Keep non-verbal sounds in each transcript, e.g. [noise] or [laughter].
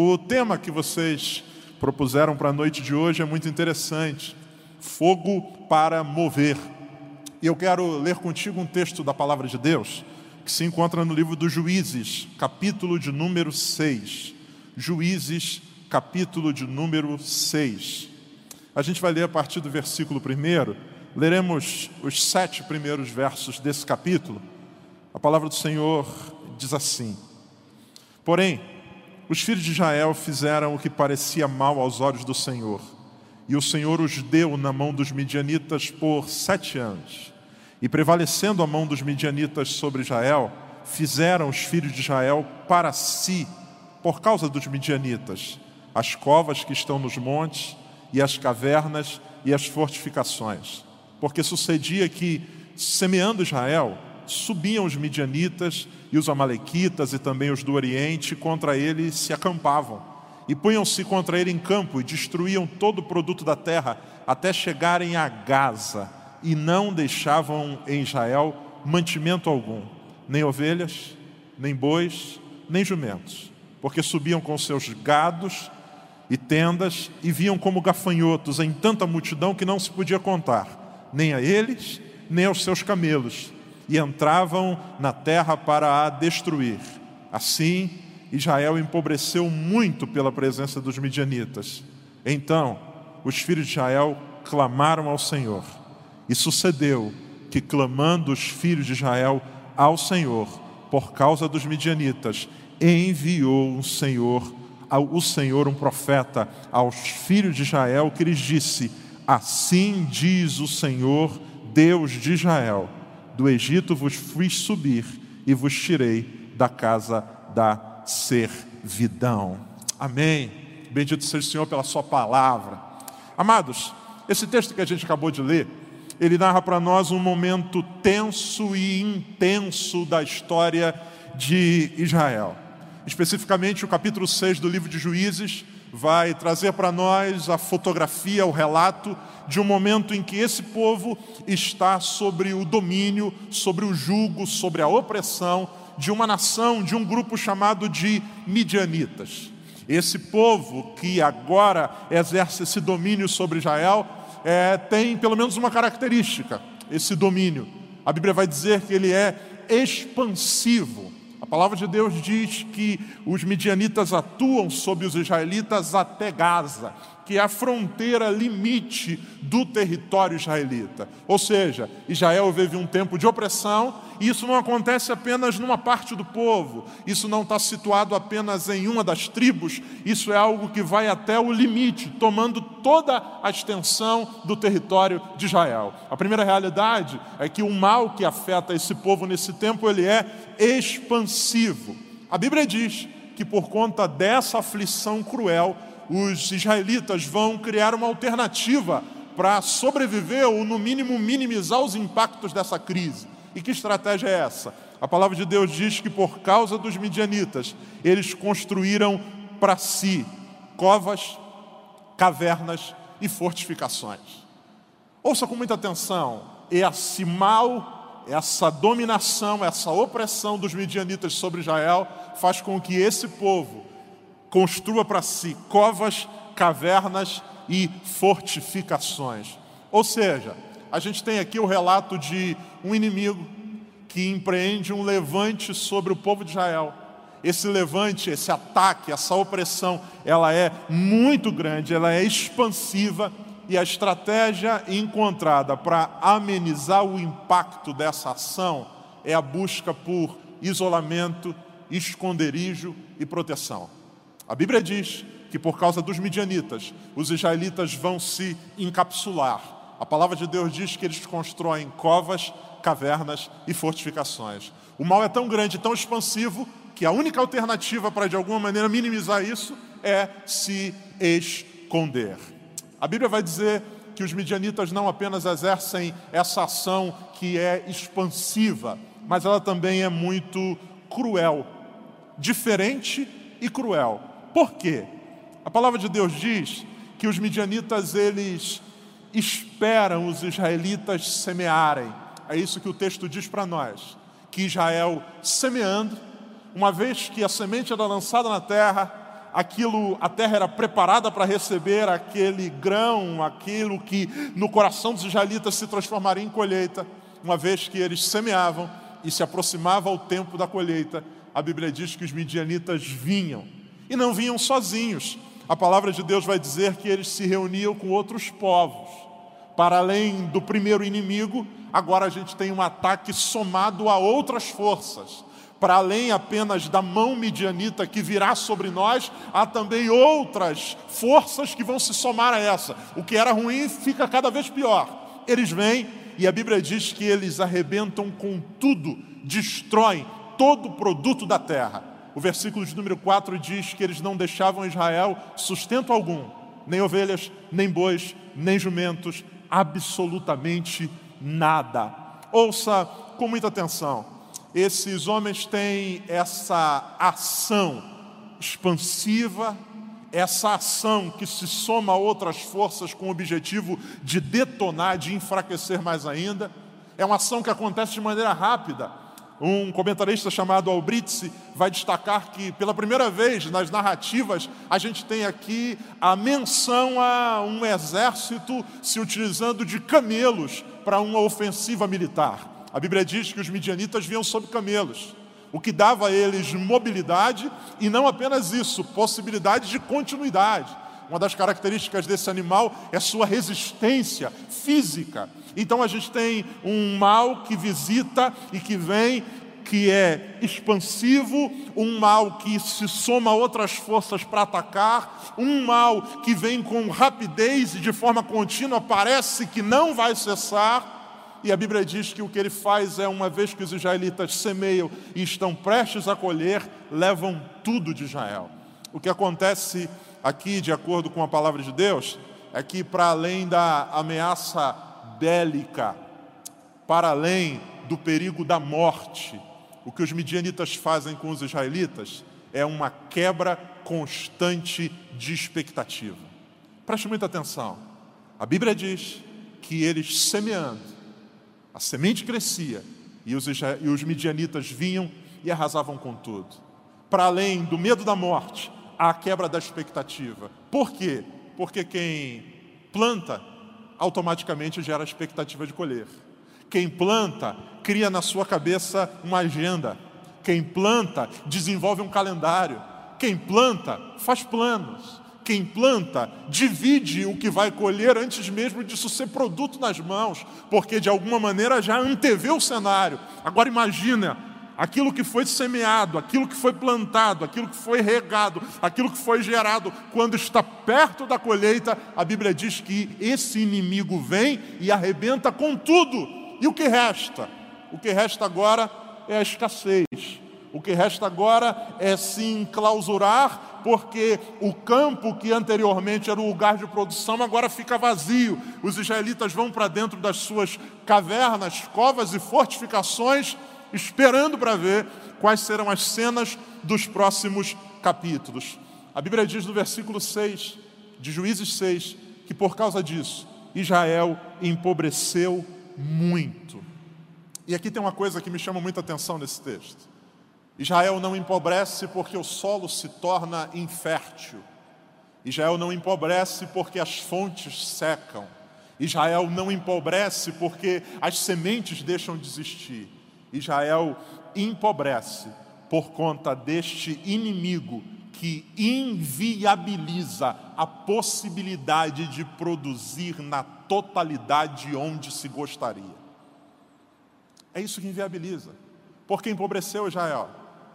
O tema que vocês propuseram para a noite de hoje é muito interessante: fogo para mover. E eu quero ler contigo um texto da palavra de Deus que se encontra no livro dos Juízes, capítulo de número 6. Juízes, capítulo de número 6. A gente vai ler a partir do versículo 1. Leremos os sete primeiros versos desse capítulo. A palavra do Senhor diz assim: Porém, os filhos de Israel fizeram o que parecia mal aos olhos do Senhor, e o Senhor os deu na mão dos midianitas por sete anos. E prevalecendo a mão dos midianitas sobre Israel, fizeram os filhos de Israel para si, por causa dos midianitas, as covas que estão nos montes, e as cavernas e as fortificações. Porque sucedia que, semeando Israel, subiam os midianitas e os amalequitas e também os do Oriente, contra ele se acampavam. E punham-se contra ele em campo e destruíam todo o produto da terra, até chegarem a Gaza, e não deixavam em Israel mantimento algum, nem ovelhas, nem bois, nem jumentos, porque subiam com seus gados e tendas e viam como gafanhotos em tanta multidão que não se podia contar, nem a eles, nem aos seus camelos, e entravam na terra para a destruir. Assim, Israel empobreceu muito pela presença dos midianitas. Então, os filhos de Israel clamaram ao Senhor. E sucedeu que, clamando os filhos de Israel ao Senhor, por causa dos midianitas, enviou o Senhor, o Senhor um profeta aos filhos de Israel que lhes disse: Assim diz o Senhor, Deus de Israel: do Egito vos fiz subir e vos tirei da casa da servidão. Amém. Bendito seja o Senhor pela Sua palavra. Amados, esse texto que a gente acabou de ler, ele narra para nós um momento tenso e intenso da história de Israel. Especificamente o capítulo 6 do livro de Juízes vai trazer para nós a fotografia, o relato de um momento em que esse povo está sobre o domínio, sobre o jugo, sobre a opressão de uma nação, de um grupo chamado de midianitas. Esse povo que agora exerce esse domínio sobre Israel é, tem pelo menos uma característica: esse domínio. A Bíblia vai dizer que ele é expansivo. Palavra de Deus diz que os midianitas atuam sobre os israelitas até Gaza que é a fronteira limite do território israelita. Ou seja, Israel vive um tempo de opressão, e isso não acontece apenas numa parte do povo, isso não está situado apenas em uma das tribos, isso é algo que vai até o limite, tomando toda a extensão do território de Israel. A primeira realidade é que o mal que afeta esse povo nesse tempo, ele é expansivo. A Bíblia diz que por conta dessa aflição cruel, os israelitas vão criar uma alternativa para sobreviver ou, no mínimo, minimizar os impactos dessa crise. E que estratégia é essa? A palavra de Deus diz que, por causa dos midianitas, eles construíram para si covas, cavernas e fortificações. Ouça com muita atenção: esse mal, essa dominação, essa opressão dos midianitas sobre Israel faz com que esse povo construa para si covas, cavernas e fortificações. Ou seja, a gente tem aqui o relato de um inimigo que empreende um levante sobre o povo de Israel. Esse levante, esse ataque, essa opressão, ela é muito grande, ela é expansiva e a estratégia encontrada para amenizar o impacto dessa ação é a busca por isolamento, esconderijo e proteção. A Bíblia diz que por causa dos midianitas, os israelitas vão se encapsular. A palavra de Deus diz que eles constroem covas, cavernas e fortificações. O mal é tão grande, tão expansivo, que a única alternativa para de alguma maneira minimizar isso é se esconder. A Bíblia vai dizer que os midianitas não apenas exercem essa ação que é expansiva, mas ela também é muito cruel, diferente e cruel. Por quê? A palavra de Deus diz que os midianitas eles esperam os israelitas semearem. É isso que o texto diz para nós, que Israel semeando, uma vez que a semente era lançada na terra, aquilo, a terra era preparada para receber aquele grão, aquilo que no coração dos israelitas se transformaria em colheita, uma vez que eles semeavam e se aproximava o tempo da colheita, a Bíblia diz que os midianitas vinham e não vinham sozinhos. A palavra de Deus vai dizer que eles se reuniam com outros povos. Para além do primeiro inimigo, agora a gente tem um ataque somado a outras forças para além apenas da mão midianita que virá sobre nós, há também outras forças que vão se somar a essa. O que era ruim fica cada vez pior. Eles vêm e a Bíblia diz que eles arrebentam com tudo, destroem todo o produto da terra. O versículo de número 4 diz que eles não deixavam Israel sustento algum, nem ovelhas, nem bois, nem jumentos, absolutamente nada. Ouça com muita atenção esses homens têm essa ação expansiva, essa ação que se soma a outras forças com o objetivo de detonar, de enfraquecer mais ainda. É uma ação que acontece de maneira rápida. Um comentarista chamado Albritz vai destacar que, pela primeira vez nas narrativas, a gente tem aqui a menção a um exército se utilizando de camelos para uma ofensiva militar. A Bíblia diz que os midianitas vinham sobre camelos, o que dava a eles mobilidade e não apenas isso, possibilidade de continuidade. Uma das características desse animal é sua resistência física. Então a gente tem um mal que visita e que vem, que é expansivo, um mal que se soma a outras forças para atacar, um mal que vem com rapidez e de forma contínua, parece que não vai cessar e a Bíblia diz que o que ele faz é, uma vez que os israelitas semeiam e estão prestes a colher, levam tudo de Israel. O que acontece aqui, de acordo com a palavra de Deus, é que para além da ameaça bélica, para além do perigo da morte, o que os midianitas fazem com os israelitas é uma quebra constante de expectativa. Preste muita atenção. A Bíblia diz que eles semeando, a semente crescia e os, e os midianitas vinham e arrasavam com tudo. Para além do medo da morte, a quebra da expectativa. Por quê? Porque quem planta automaticamente gera a expectativa de colher. Quem planta cria na sua cabeça uma agenda. Quem planta desenvolve um calendário. Quem planta faz planos. Quem planta divide o que vai colher antes mesmo disso ser produto nas mãos, porque de alguma maneira já antevê o cenário. Agora imagina aquilo que foi semeado, aquilo que foi plantado, aquilo que foi regado, aquilo que foi gerado, quando está perto da colheita, a Bíblia diz que esse inimigo vem e arrebenta com tudo. E o que resta? O que resta agora é a escassez. O que resta agora é se enclausurar, porque o campo que anteriormente era o lugar de produção agora fica vazio. Os israelitas vão para dentro das suas cavernas, covas e fortificações, esperando para ver quais serão as cenas dos próximos capítulos. A Bíblia diz no versículo 6 de Juízes 6 que por causa disso Israel empobreceu muito. E aqui tem uma coisa que me chama muita atenção nesse texto. Israel não empobrece porque o solo se torna infértil. Israel não empobrece porque as fontes secam. Israel não empobrece porque as sementes deixam de existir. Israel empobrece por conta deste inimigo que inviabiliza a possibilidade de produzir na totalidade onde se gostaria. É isso que inviabiliza. Porque empobreceu Israel.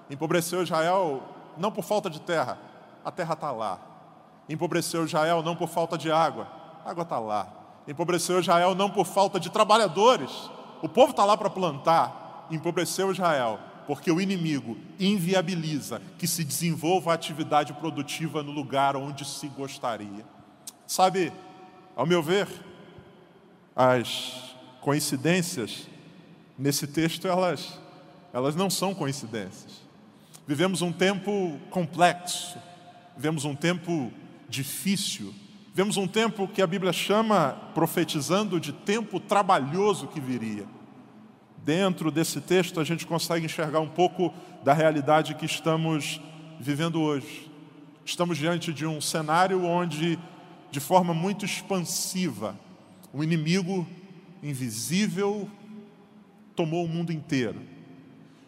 Empobreceu Israel não por falta de terra, a terra está lá. Empobreceu Israel não por falta de água, a água está lá. Empobreceu Israel não por falta de trabalhadores, o povo está lá para plantar. Empobreceu Israel porque o inimigo inviabiliza que se desenvolva a atividade produtiva no lugar onde se gostaria. Sabe, ao meu ver, as coincidências nesse texto elas elas não são coincidências. Vivemos um tempo complexo, vivemos um tempo difícil, vivemos um tempo que a Bíblia chama, profetizando, de tempo trabalhoso que viria. Dentro desse texto, a gente consegue enxergar um pouco da realidade que estamos vivendo hoje. Estamos diante de um cenário onde, de forma muito expansiva, o inimigo invisível tomou o mundo inteiro.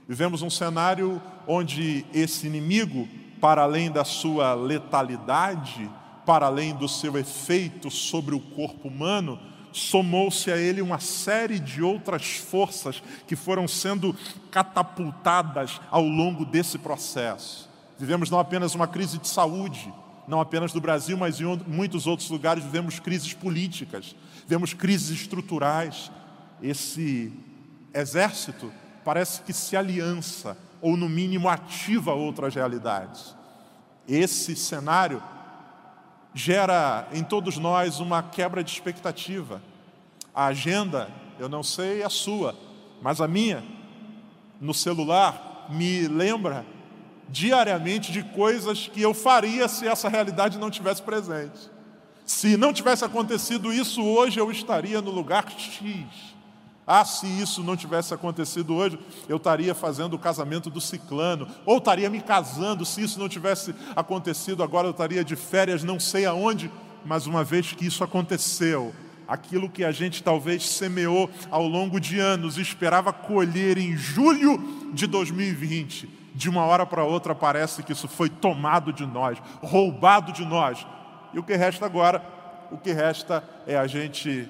Vivemos um cenário onde esse inimigo, para além da sua letalidade, para além do seu efeito sobre o corpo humano, somou-se a ele uma série de outras forças que foram sendo catapultadas ao longo desse processo. Vivemos não apenas uma crise de saúde, não apenas do Brasil, mas em muitos outros lugares vivemos crises políticas, vemos crises estruturais. Esse exército parece que se aliança, ou no mínimo ativa outras realidades. Esse cenário gera em todos nós uma quebra de expectativa. A agenda, eu não sei a sua, mas a minha, no celular, me lembra diariamente de coisas que eu faria se essa realidade não tivesse presente. Se não tivesse acontecido isso hoje, eu estaria no lugar X. Ah, se isso não tivesse acontecido hoje, eu estaria fazendo o casamento do ciclano, ou estaria me casando, se isso não tivesse acontecido, agora eu estaria de férias, não sei aonde, mas uma vez que isso aconteceu, aquilo que a gente talvez semeou ao longo de anos esperava colher em julho de 2020, de uma hora para outra parece que isso foi tomado de nós, roubado de nós. E o que resta agora? O que resta é a gente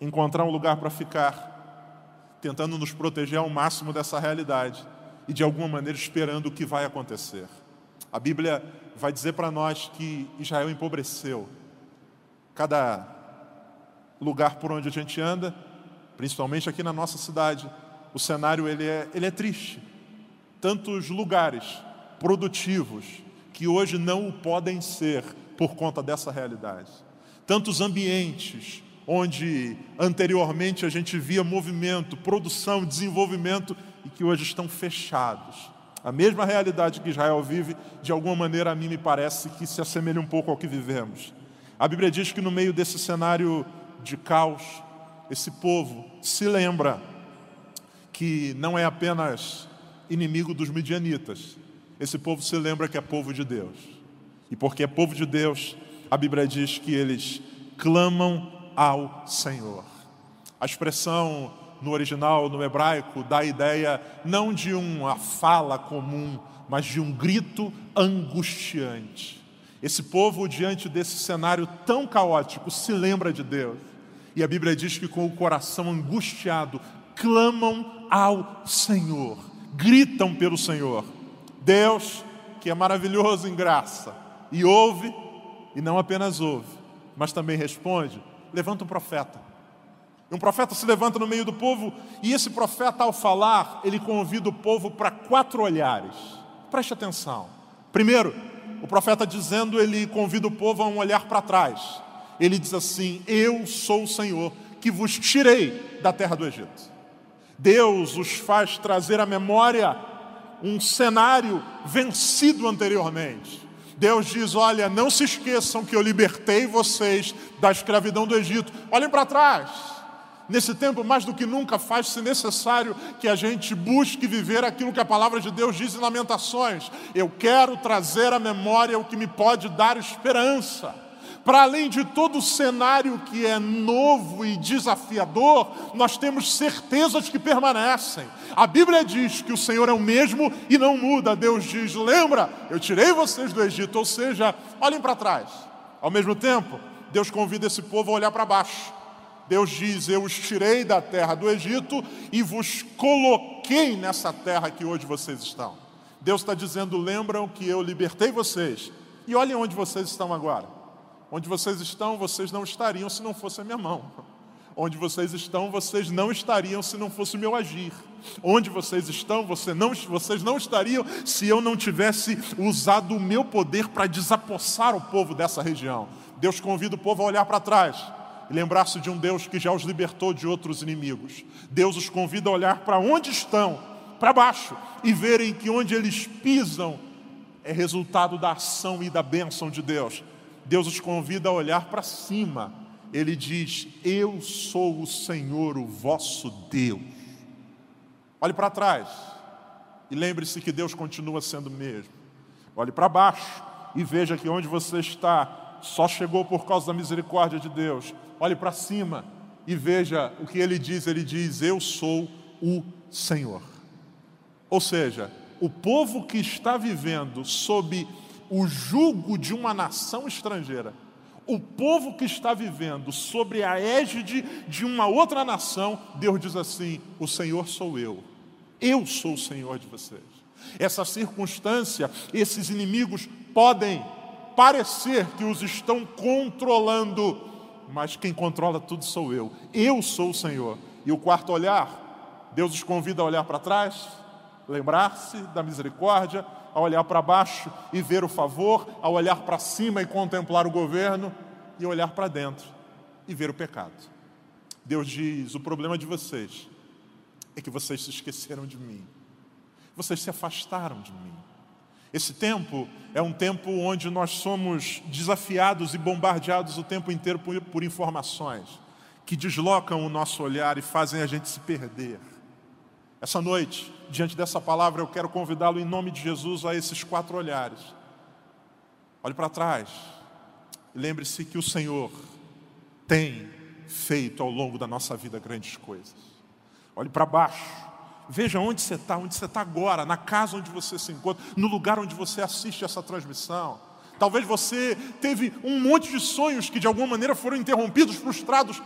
encontrar um lugar para ficar, tentando nos proteger ao máximo dessa realidade e de alguma maneira esperando o que vai acontecer. A Bíblia vai dizer para nós que Israel empobreceu. Cada lugar por onde a gente anda, principalmente aqui na nossa cidade, o cenário ele é, ele é triste tantos lugares produtivos que hoje não o podem ser por conta dessa realidade. Tantos ambientes onde anteriormente a gente via movimento, produção, desenvolvimento e que hoje estão fechados. A mesma realidade que Israel vive, de alguma maneira a mim me parece que se assemelha um pouco ao que vivemos. A Bíblia diz que no meio desse cenário de caos, esse povo se lembra que não é apenas inimigo dos midianitas. Esse povo se lembra que é povo de Deus. E porque é povo de Deus, a Bíblia diz que eles clamam ao Senhor. A expressão no original, no hebraico, dá a ideia não de uma fala comum, mas de um grito angustiante. Esse povo, diante desse cenário tão caótico, se lembra de Deus. E a Bíblia diz que, com o coração angustiado, clamam ao Senhor gritam pelo Senhor. Deus, que é maravilhoso em graça, e ouve, e não apenas ouve, mas também responde, levanta um profeta. Um profeta se levanta no meio do povo, e esse profeta, ao falar, ele convida o povo para quatro olhares. Preste atenção. Primeiro, o profeta dizendo, ele convida o povo a um olhar para trás. Ele diz assim: Eu sou o Senhor que vos tirei da terra do Egito. Deus os faz trazer à memória um cenário vencido anteriormente. Deus diz: Olha, não se esqueçam que eu libertei vocês da escravidão do Egito. Olhem para trás. Nesse tempo, mais do que nunca, faz-se necessário que a gente busque viver aquilo que a palavra de Deus diz em Lamentações. Eu quero trazer à memória o que me pode dar esperança para além de todo o cenário que é novo e desafiador, nós temos certezas que permanecem. A Bíblia diz que o Senhor é o mesmo e não muda. Deus diz: lembra, eu tirei vocês do Egito, ou seja, olhem para trás. Ao mesmo tempo, Deus convida esse povo a olhar para baixo. Deus diz: Eu os tirei da terra do Egito e vos coloquei nessa terra que hoje vocês estão. Deus está dizendo: lembram que eu libertei vocês. E olhem onde vocês estão agora. Onde vocês estão, vocês não estariam se não fosse a minha mão. Onde vocês estão, vocês não estariam se não fosse o meu agir. Onde vocês estão, você não, vocês não estariam se eu não tivesse usado o meu poder para desapossar o povo dessa região. Deus convida o povo a olhar para trás e lembrar-se de um Deus que já os libertou de outros inimigos. Deus os convida a olhar para onde estão, para baixo, e verem que onde eles pisam é resultado da ação e da bênção de Deus. Deus os convida a olhar para cima. Ele diz: Eu sou o Senhor, o vosso Deus. Olhe para trás e lembre-se que Deus continua sendo o mesmo. Olhe para baixo e veja que onde você está só chegou por causa da misericórdia de Deus. Olhe para cima e veja o que ele diz: ele diz, Eu sou o Senhor. Ou seja, o povo que está vivendo sob o jugo de uma nação estrangeira, o povo que está vivendo sobre a égide de uma outra nação, Deus diz assim: O Senhor sou eu, eu sou o Senhor de vocês. Essa circunstância, esses inimigos podem parecer que os estão controlando, mas quem controla tudo sou eu, eu sou o Senhor. E o quarto olhar, Deus os convida a olhar para trás, lembrar-se da misericórdia, a olhar para baixo e ver o favor, a olhar para cima e contemplar o governo, e olhar para dentro e ver o pecado. Deus diz: o problema de vocês é que vocês se esqueceram de mim, vocês se afastaram de mim. Esse tempo é um tempo onde nós somos desafiados e bombardeados o tempo inteiro por, por informações que deslocam o nosso olhar e fazem a gente se perder. Essa noite, diante dessa palavra, eu quero convidá-lo em nome de Jesus a esses quatro olhares. Olhe para trás. Lembre-se que o Senhor tem feito ao longo da nossa vida grandes coisas. Olhe para baixo. Veja onde você está, onde você está agora, na casa onde você se encontra, no lugar onde você assiste essa transmissão. Talvez você teve um monte de sonhos que de alguma maneira foram interrompidos, frustrados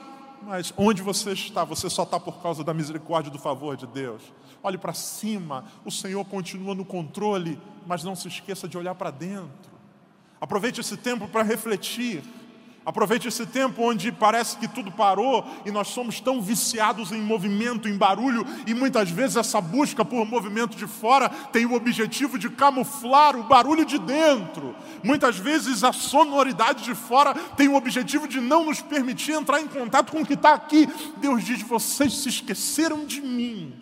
mas onde você está? Você só está por causa da misericórdia e do favor de Deus. Olhe para cima, o Senhor continua no controle, mas não se esqueça de olhar para dentro. Aproveite esse tempo para refletir. Aproveite esse tempo onde parece que tudo parou e nós somos tão viciados em movimento, em barulho, e muitas vezes essa busca por movimento de fora tem o objetivo de camuflar o barulho de dentro. Muitas vezes a sonoridade de fora tem o objetivo de não nos permitir entrar em contato com o que está aqui. Deus diz: vocês se esqueceram de mim.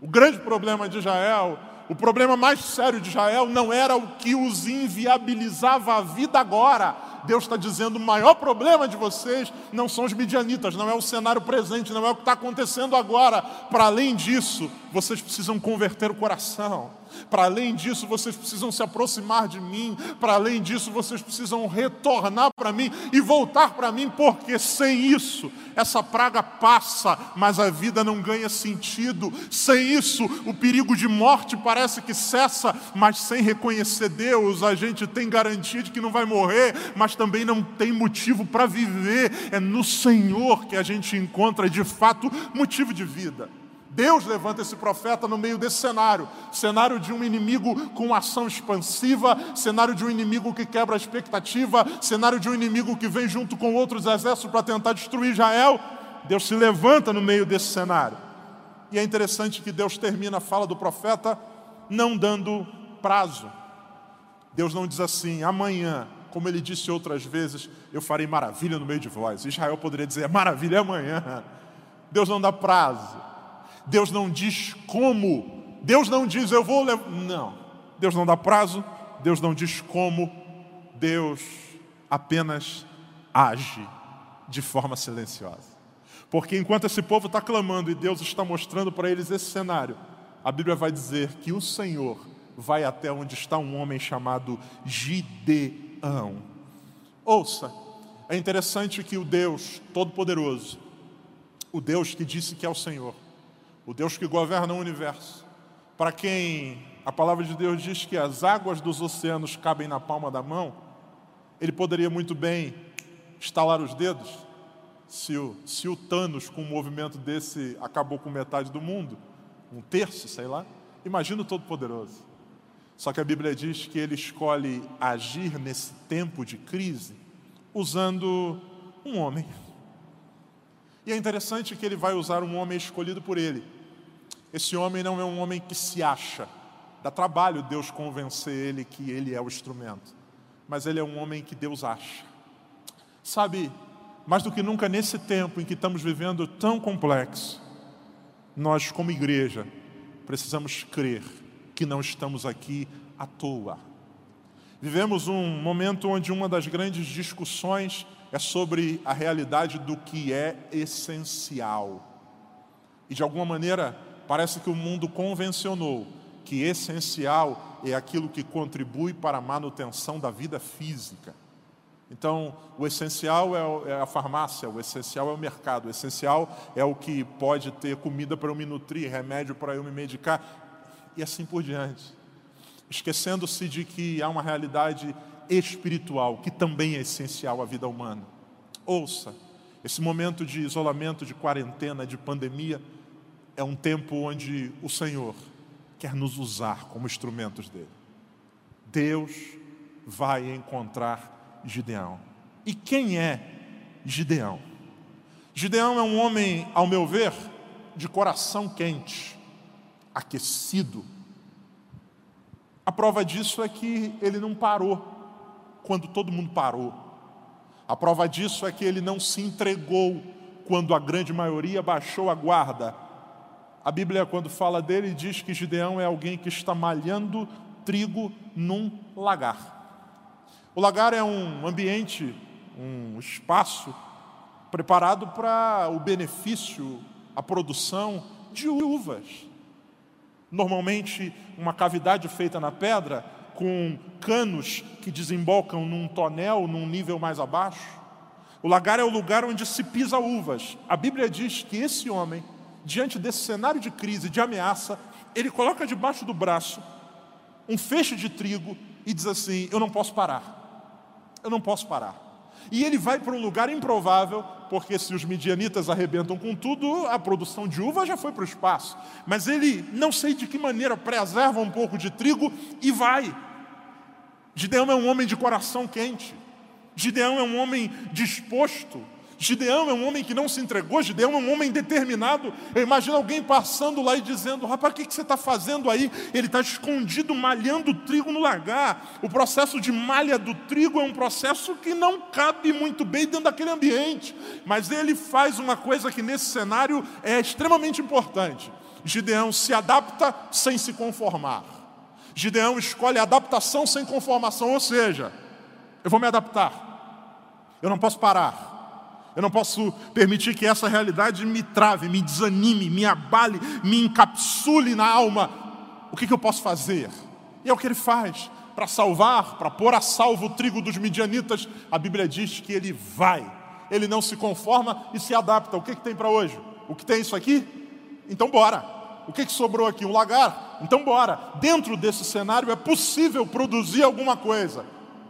O grande problema de Israel o problema mais sério de Israel não era o que os inviabilizava a vida agora, Deus está dizendo: o maior problema de vocês não são os midianitas, não é o cenário presente, não é o que está acontecendo agora. Para além disso, vocês precisam converter o coração. Para além disso, vocês precisam se aproximar de mim. Para além disso, vocês precisam retornar para mim e voltar para mim, porque sem isso, essa praga passa, mas a vida não ganha sentido. Sem isso, o perigo de morte parece que cessa, mas sem reconhecer Deus, a gente tem garantia de que não vai morrer, mas também não tem motivo para viver. É no Senhor que a gente encontra de fato motivo de vida. Deus levanta esse profeta no meio desse cenário cenário de um inimigo com ação expansiva, cenário de um inimigo que quebra a expectativa, cenário de um inimigo que vem junto com outros exércitos para tentar destruir Israel. Deus se levanta no meio desse cenário. E é interessante que Deus termina a fala do profeta não dando prazo. Deus não diz assim, amanhã, como ele disse outras vezes, eu farei maravilha no meio de vós. Israel poderia dizer, é maravilha é amanhã. Deus não dá prazo. Deus não diz como, Deus não diz eu vou levar. Não, Deus não dá prazo, Deus não diz como, Deus apenas age de forma silenciosa. Porque enquanto esse povo está clamando e Deus está mostrando para eles esse cenário, a Bíblia vai dizer que o Senhor vai até onde está um homem chamado Gideão. Ouça, é interessante que o Deus Todo-Poderoso, o Deus que disse que é o Senhor, o Deus que governa o universo, para quem a palavra de Deus diz que as águas dos oceanos cabem na palma da mão, ele poderia muito bem estalar os dedos, se o, se o Thanos, com um movimento desse, acabou com metade do mundo, um terço, sei lá, imagina o Todo-Poderoso. Só que a Bíblia diz que ele escolhe agir nesse tempo de crise usando um homem. E é interessante que ele vai usar um homem escolhido por ele esse homem não é um homem que se acha. Dá trabalho Deus convencer ele que ele é o instrumento. Mas ele é um homem que Deus acha. Sabe, mais do que nunca nesse tempo em que estamos vivendo tão complexo, nós, como igreja, precisamos crer que não estamos aqui à toa. Vivemos um momento onde uma das grandes discussões é sobre a realidade do que é essencial. E de alguma maneira, Parece que o mundo convencionou que essencial é aquilo que contribui para a manutenção da vida física. Então, o essencial é, é a farmácia, o essencial é o mercado, o essencial é o que pode ter comida para eu me nutrir, remédio para eu me medicar, e assim por diante. Esquecendo-se de que há uma realidade espiritual que também é essencial à vida humana. Ouça, esse momento de isolamento, de quarentena, de pandemia, é um tempo onde o Senhor quer nos usar como instrumentos dele. Deus vai encontrar Gideão. E quem é Gideão? Gideão é um homem, ao meu ver, de coração quente, aquecido. A prova disso é que ele não parou quando todo mundo parou. A prova disso é que ele não se entregou quando a grande maioria baixou a guarda. A Bíblia, quando fala dele, diz que Gideão é alguém que está malhando trigo num lagar. O lagar é um ambiente, um espaço preparado para o benefício, a produção de uvas. Normalmente, uma cavidade feita na pedra com canos que desembocam num tonel, num nível mais abaixo. O lagar é o lugar onde se pisa uvas. A Bíblia diz que esse homem, diante desse cenário de crise, de ameaça, ele coloca debaixo do braço um feixe de trigo e diz assim: Eu não posso parar. Eu não posso parar. E ele vai para um lugar improvável, porque se os midianitas arrebentam com tudo, a produção de uva já foi para o espaço. Mas ele, não sei de que maneira, preserva um pouco de trigo e vai. Gideão é um homem de coração quente. Gideão é um homem disposto Gideão é um homem que não se entregou, Gideão é um homem determinado. Eu imagino alguém passando lá e dizendo: Rapaz, o que você está fazendo aí? Ele está escondido malhando trigo no lagar. O processo de malha do trigo é um processo que não cabe muito bem dentro daquele ambiente. Mas ele faz uma coisa que nesse cenário é extremamente importante. Gideão se adapta sem se conformar. Gideão escolhe adaptação sem conformação, ou seja, eu vou me adaptar, eu não posso parar, eu não posso permitir que essa realidade me trave, me desanime, me abale, me encapsule na alma. O que, que eu posso fazer? E é o que ele faz. Para salvar, para pôr a salvo o trigo dos midianitas, a Bíblia diz que ele vai. Ele não se conforma e se adapta. O que, que tem para hoje? O que tem isso aqui? Então bora. O que, que sobrou aqui? Um lagar? Então bora. Dentro desse cenário é possível produzir alguma coisa.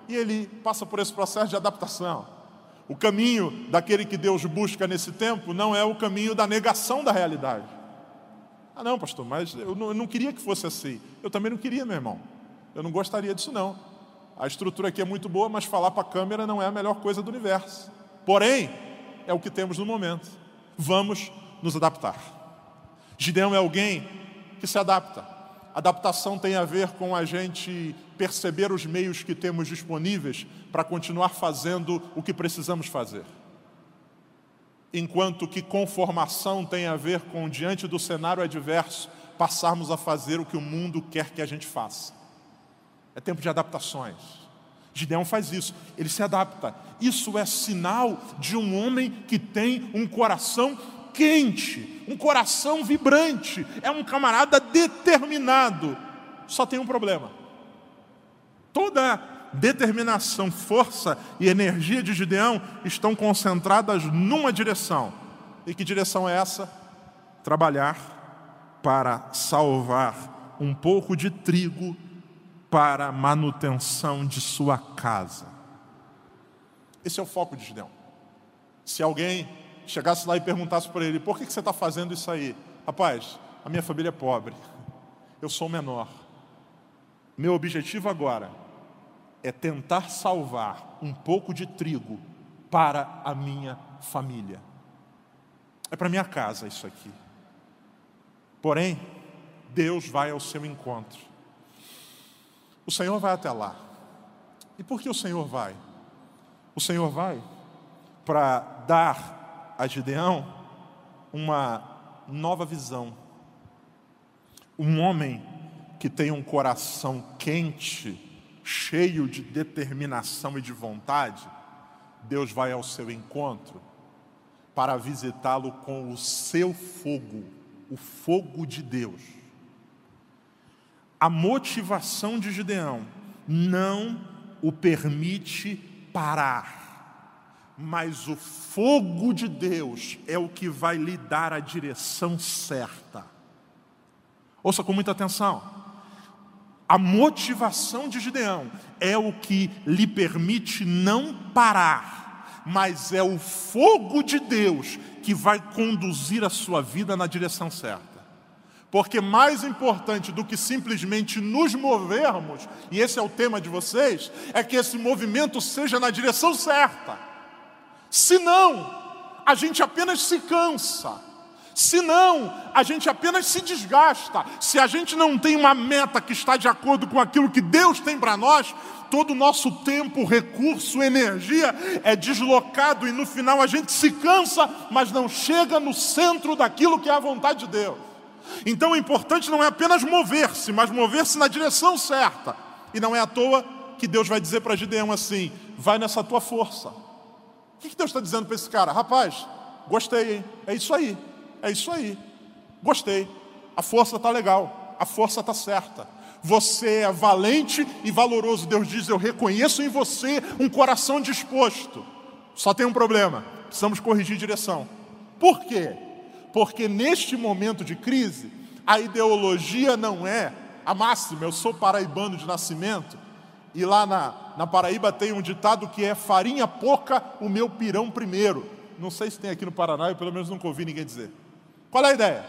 E ele passa por esse processo de adaptação. O caminho daquele que Deus busca nesse tempo não é o caminho da negação da realidade. Ah, não, pastor, mas eu não, eu não queria que fosse assim. Eu também não queria, meu irmão. Eu não gostaria disso, não. A estrutura aqui é muito boa, mas falar para a câmera não é a melhor coisa do universo. Porém, é o que temos no momento. Vamos nos adaptar. Gideão é alguém que se adapta. Adaptação tem a ver com a gente perceber os meios que temos disponíveis para continuar fazendo o que precisamos fazer. Enquanto que conformação tem a ver com, diante do cenário adverso, passarmos a fazer o que o mundo quer que a gente faça. É tempo de adaptações. Gideão faz isso, ele se adapta. Isso é sinal de um homem que tem um coração quente, um coração vibrante, é um camarada determinado. Só tem um problema. Toda determinação, força e energia de Gideão estão concentradas numa direção. E que direção é essa? Trabalhar para salvar um pouco de trigo para a manutenção de sua casa. Esse é o foco de Gideão. Se alguém chegasse lá e perguntasse para ele: por que você está fazendo isso aí? Rapaz, a minha família é pobre, eu sou menor. Meu objetivo agora é tentar salvar um pouco de trigo para a minha família. É para minha casa isso aqui. Porém, Deus vai ao seu encontro. O Senhor vai até lá. E por que o Senhor vai? O Senhor vai para dar a Gideão uma nova visão. Um homem que tem um coração quente, cheio de determinação e de vontade, Deus vai ao seu encontro para visitá-lo com o seu fogo, o fogo de Deus. A motivação de Gideão não o permite parar, mas o fogo de Deus é o que vai lhe dar a direção certa. Ouça com muita atenção. A motivação de Gideão é o que lhe permite não parar, mas é o fogo de Deus que vai conduzir a sua vida na direção certa. Porque mais importante do que simplesmente nos movermos, e esse é o tema de vocês, é que esse movimento seja na direção certa. Senão, a gente apenas se cansa. Senão, a gente apenas se desgasta. Se a gente não tem uma meta que está de acordo com aquilo que Deus tem para nós, todo o nosso tempo, recurso, energia é deslocado e no final a gente se cansa, mas não chega no centro daquilo que é a vontade de Deus. Então o importante não é apenas mover-se, mas mover-se na direção certa. E não é à toa que Deus vai dizer para Gideão assim: vai nessa tua força. O que Deus está dizendo para esse cara? Rapaz, gostei, hein? É isso aí, é isso aí. Gostei. A força está legal, a força está certa. Você é valente e valoroso. Deus diz: Eu reconheço em você um coração disposto. Só tem um problema: precisamos corrigir direção. Por quê? Porque neste momento de crise, a ideologia não é a máxima. Eu sou paraibano de nascimento, e lá na, na Paraíba tem um ditado que é farinha pouca, o meu pirão primeiro. Não sei se tem aqui no Paraná, eu pelo menos nunca ouvi ninguém dizer. Qual é a ideia?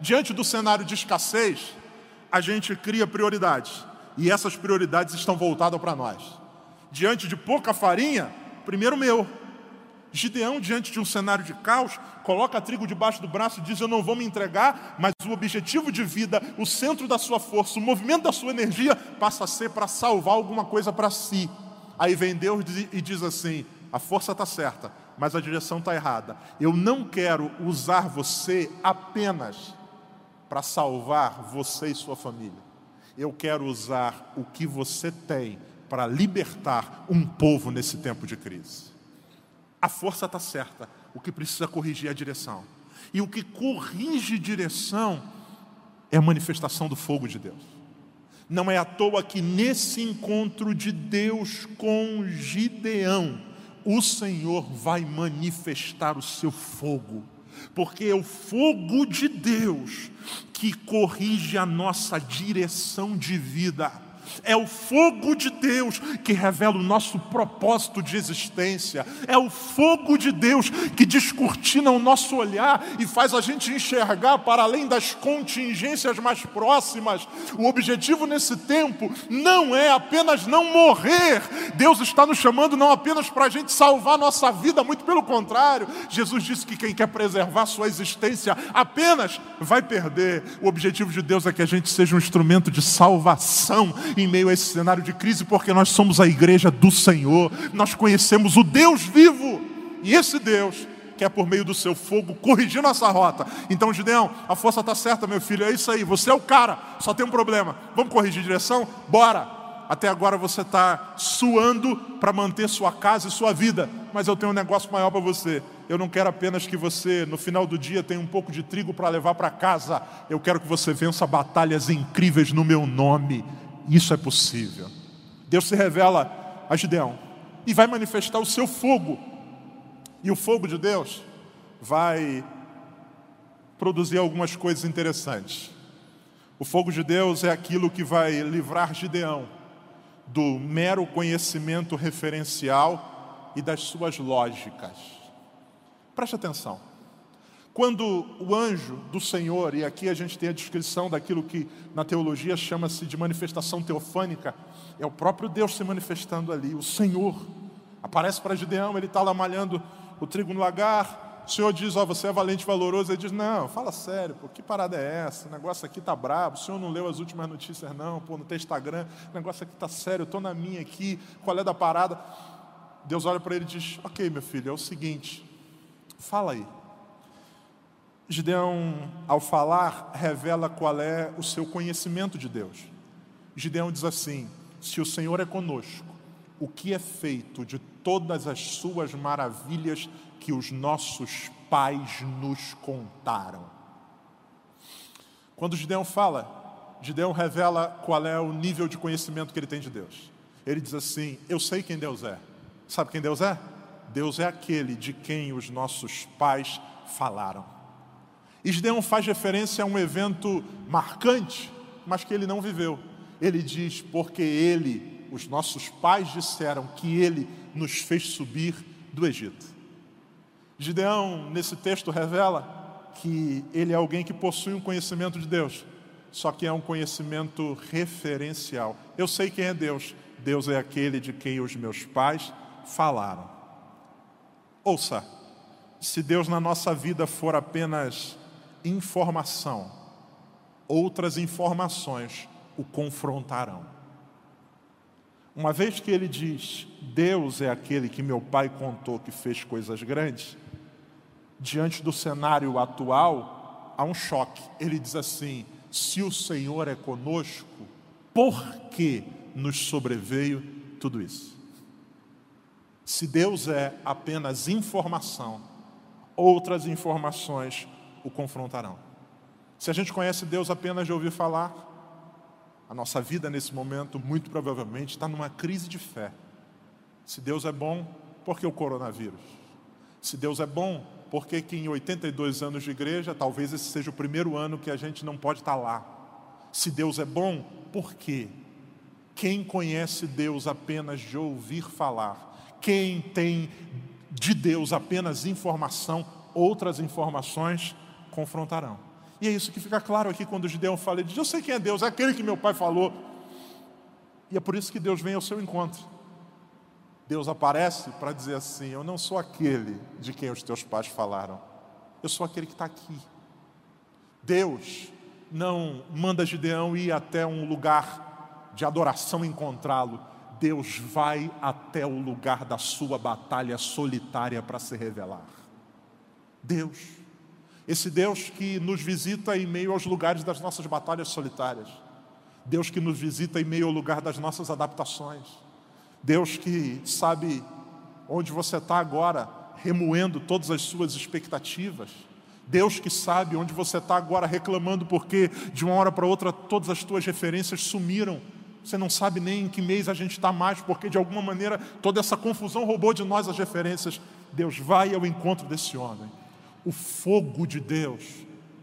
Diante do cenário de escassez, a gente cria prioridades. E essas prioridades estão voltadas para nós. Diante de pouca farinha, primeiro meu, Gideão, diante de um cenário de caos, coloca trigo debaixo do braço e diz: Eu não vou me entregar, mas o objetivo de vida, o centro da sua força, o movimento da sua energia, passa a ser para salvar alguma coisa para si. Aí vem Deus e diz assim: A força está certa, mas a direção está errada. Eu não quero usar você apenas para salvar você e sua família. Eu quero usar o que você tem para libertar um povo nesse tempo de crise. A força está certa, o que precisa corrigir é a direção. E o que corrige direção é a manifestação do fogo de Deus. Não é à toa que nesse encontro de Deus com Gideão, o Senhor vai manifestar o seu fogo, porque é o fogo de Deus que corrige a nossa direção de vida é o fogo de Deus que revela o nosso propósito de existência. É o fogo de Deus que descortina o nosso olhar e faz a gente enxergar para além das contingências mais próximas. O objetivo nesse tempo não é apenas não morrer. Deus está nos chamando não apenas para a gente salvar nossa vida, muito pelo contrário. Jesus disse que quem quer preservar sua existência apenas vai perder. O objetivo de Deus é que a gente seja um instrumento de salvação em meio a esse cenário de crise, porque nós somos a igreja do Senhor, nós conhecemos o Deus vivo, e esse Deus quer por meio do seu fogo corrigir nossa rota. Então, Gideão, a força está certa, meu filho, é isso aí, você é o cara, só tem um problema. Vamos corrigir direção? Bora! Até agora você está suando para manter sua casa e sua vida, mas eu tenho um negócio maior para você. Eu não quero apenas que você, no final do dia, tenha um pouco de trigo para levar para casa. Eu quero que você vença batalhas incríveis no meu nome isso é possível. Deus se revela a Gideão e vai manifestar o seu fogo. E o fogo de Deus vai produzir algumas coisas interessantes. O fogo de Deus é aquilo que vai livrar Gideão do mero conhecimento referencial e das suas lógicas. Preste atenção. Quando o anjo do Senhor, e aqui a gente tem a descrição daquilo que na teologia chama-se de manifestação teofânica, é o próprio Deus se manifestando ali, o Senhor. Aparece para Gideão, ele está lá malhando o trigo no lagar. O Senhor diz: Ó, oh, você é valente e valoroso. Ele diz: Não, fala sério, pô, que parada é essa? O negócio aqui tá brabo. O senhor não leu as últimas notícias, não, pô, não tem Instagram. O negócio aqui tá sério, eu estou na minha aqui. Qual é da parada? Deus olha para ele e diz: Ok, meu filho, é o seguinte, fala aí. Gideão, ao falar, revela qual é o seu conhecimento de Deus. Gideão diz assim: Se o Senhor é conosco, o que é feito de todas as suas maravilhas que os nossos pais nos contaram? Quando Gideão fala, Gideão revela qual é o nível de conhecimento que ele tem de Deus. Ele diz assim: Eu sei quem Deus é. Sabe quem Deus é? Deus é aquele de quem os nossos pais falaram. Gideão faz referência a um evento marcante, mas que ele não viveu. Ele diz: Porque ele, os nossos pais disseram que ele nos fez subir do Egito. Gideão, nesse texto, revela que ele é alguém que possui um conhecimento de Deus só que é um conhecimento referencial. Eu sei quem é Deus. Deus é aquele de quem os meus pais falaram. Ouça, se Deus na nossa vida for apenas informação, outras informações o confrontarão. Uma vez que ele diz, Deus é aquele que meu pai contou que fez coisas grandes, diante do cenário atual, há um choque. Ele diz assim: se o Senhor é conosco, por que nos sobreveio tudo isso? Se Deus é apenas informação, outras informações o confrontarão. Se a gente conhece Deus apenas de ouvir falar, a nossa vida nesse momento, muito provavelmente, está numa crise de fé. Se Deus é bom, por que o coronavírus? Se Deus é bom, porque que em 82 anos de igreja, talvez esse seja o primeiro ano que a gente não pode estar lá. Se Deus é bom, por quê? Quem conhece Deus apenas de ouvir falar, quem tem de Deus apenas informação, outras informações confrontarão. E é isso que fica claro aqui quando o Gideão fala, ele diz, eu sei quem é Deus, é aquele que meu pai falou. E é por isso que Deus vem ao seu encontro. Deus aparece para dizer assim: Eu não sou aquele de quem os teus pais falaram, eu sou aquele que está aqui. Deus não manda Gideão ir até um lugar de adoração encontrá-lo. Deus vai até o lugar da sua batalha solitária para se revelar. Deus, esse Deus que nos visita em meio aos lugares das nossas batalhas solitárias, Deus que nos visita em meio ao lugar das nossas adaptações. Deus que sabe onde você está agora, remoendo todas as suas expectativas. Deus que sabe onde você está agora reclamando porque de uma hora para outra todas as tuas referências sumiram. Você não sabe nem em que mês a gente está mais, porque de alguma maneira toda essa confusão roubou de nós as referências. Deus vai ao encontro desse homem. O fogo de Deus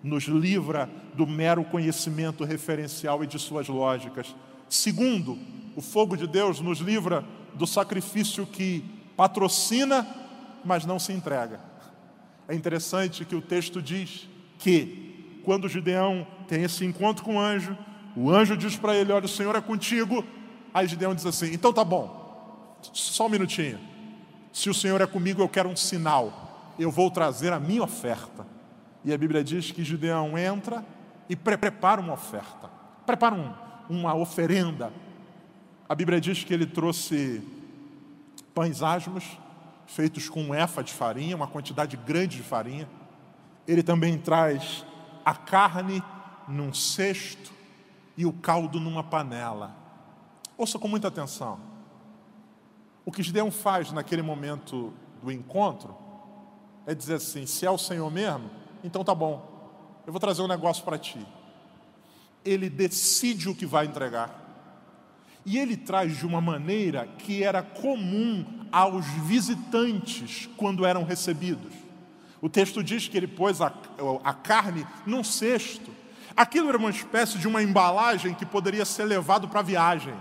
nos livra do mero conhecimento referencial e de suas lógicas. Segundo, o fogo de Deus nos livra do sacrifício que patrocina, mas não se entrega. É interessante que o texto diz que, quando Gideão tem esse encontro com o anjo, o anjo diz para ele: Olha, o Senhor é contigo. Aí Gideão diz assim: Então tá bom, só um minutinho. Se o Senhor é comigo, eu quero um sinal. Eu vou trazer a minha oferta. E a Bíblia diz que Gideão entra e prepara uma oferta, prepara um, uma oferenda a Bíblia diz que ele trouxe pães asmos, feitos com um efa de farinha, uma quantidade grande de farinha. Ele também traz a carne num cesto e o caldo numa panela. Ouça com muita atenção. O que Gideão faz naquele momento do encontro é dizer assim: se é o Senhor mesmo, então tá bom, eu vou trazer um negócio para ti. Ele decide o que vai entregar. E ele traz de uma maneira que era comum aos visitantes quando eram recebidos. O texto diz que ele pôs a, a carne num cesto. Aquilo era uma espécie de uma embalagem que poderia ser levado para a viagem.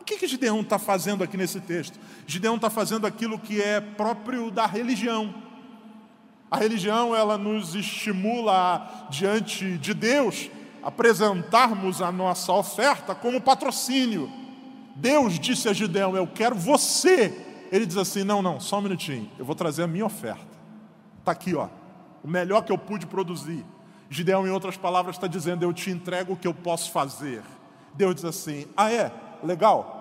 O que, que Gideão está fazendo aqui nesse texto? Gideão está fazendo aquilo que é próprio da religião. A religião ela nos estimula diante de Deus apresentarmos a nossa oferta como patrocínio. Deus disse a Gideão: Eu quero você. Ele diz assim: Não, não, só um minutinho, eu vou trazer a minha oferta. Está aqui, ó, o melhor que eu pude produzir. Gideão, em outras palavras, está dizendo: Eu te entrego o que eu posso fazer. Deus diz assim: Ah, é? Legal.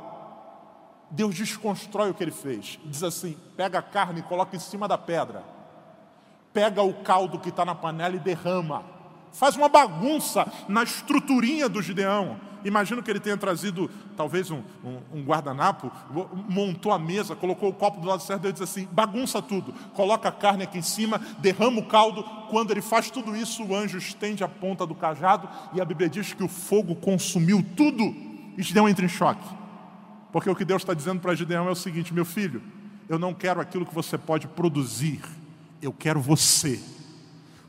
Deus desconstrói o que ele fez. Diz assim: pega a carne e coloca em cima da pedra. Pega o caldo que está na panela e derrama faz uma bagunça na estruturinha do Gideão. Imagino que ele tenha trazido talvez um, um, um, guardanapo, montou a mesa, colocou o copo do lado certo e disse assim: bagunça tudo, coloca a carne aqui em cima, derrama o caldo. Quando ele faz tudo isso, o anjo estende a ponta do cajado e a Bíblia diz que o fogo consumiu tudo. E Gideão entra em choque. Porque o que Deus está dizendo para Gideão é o seguinte: meu filho, eu não quero aquilo que você pode produzir, eu quero você.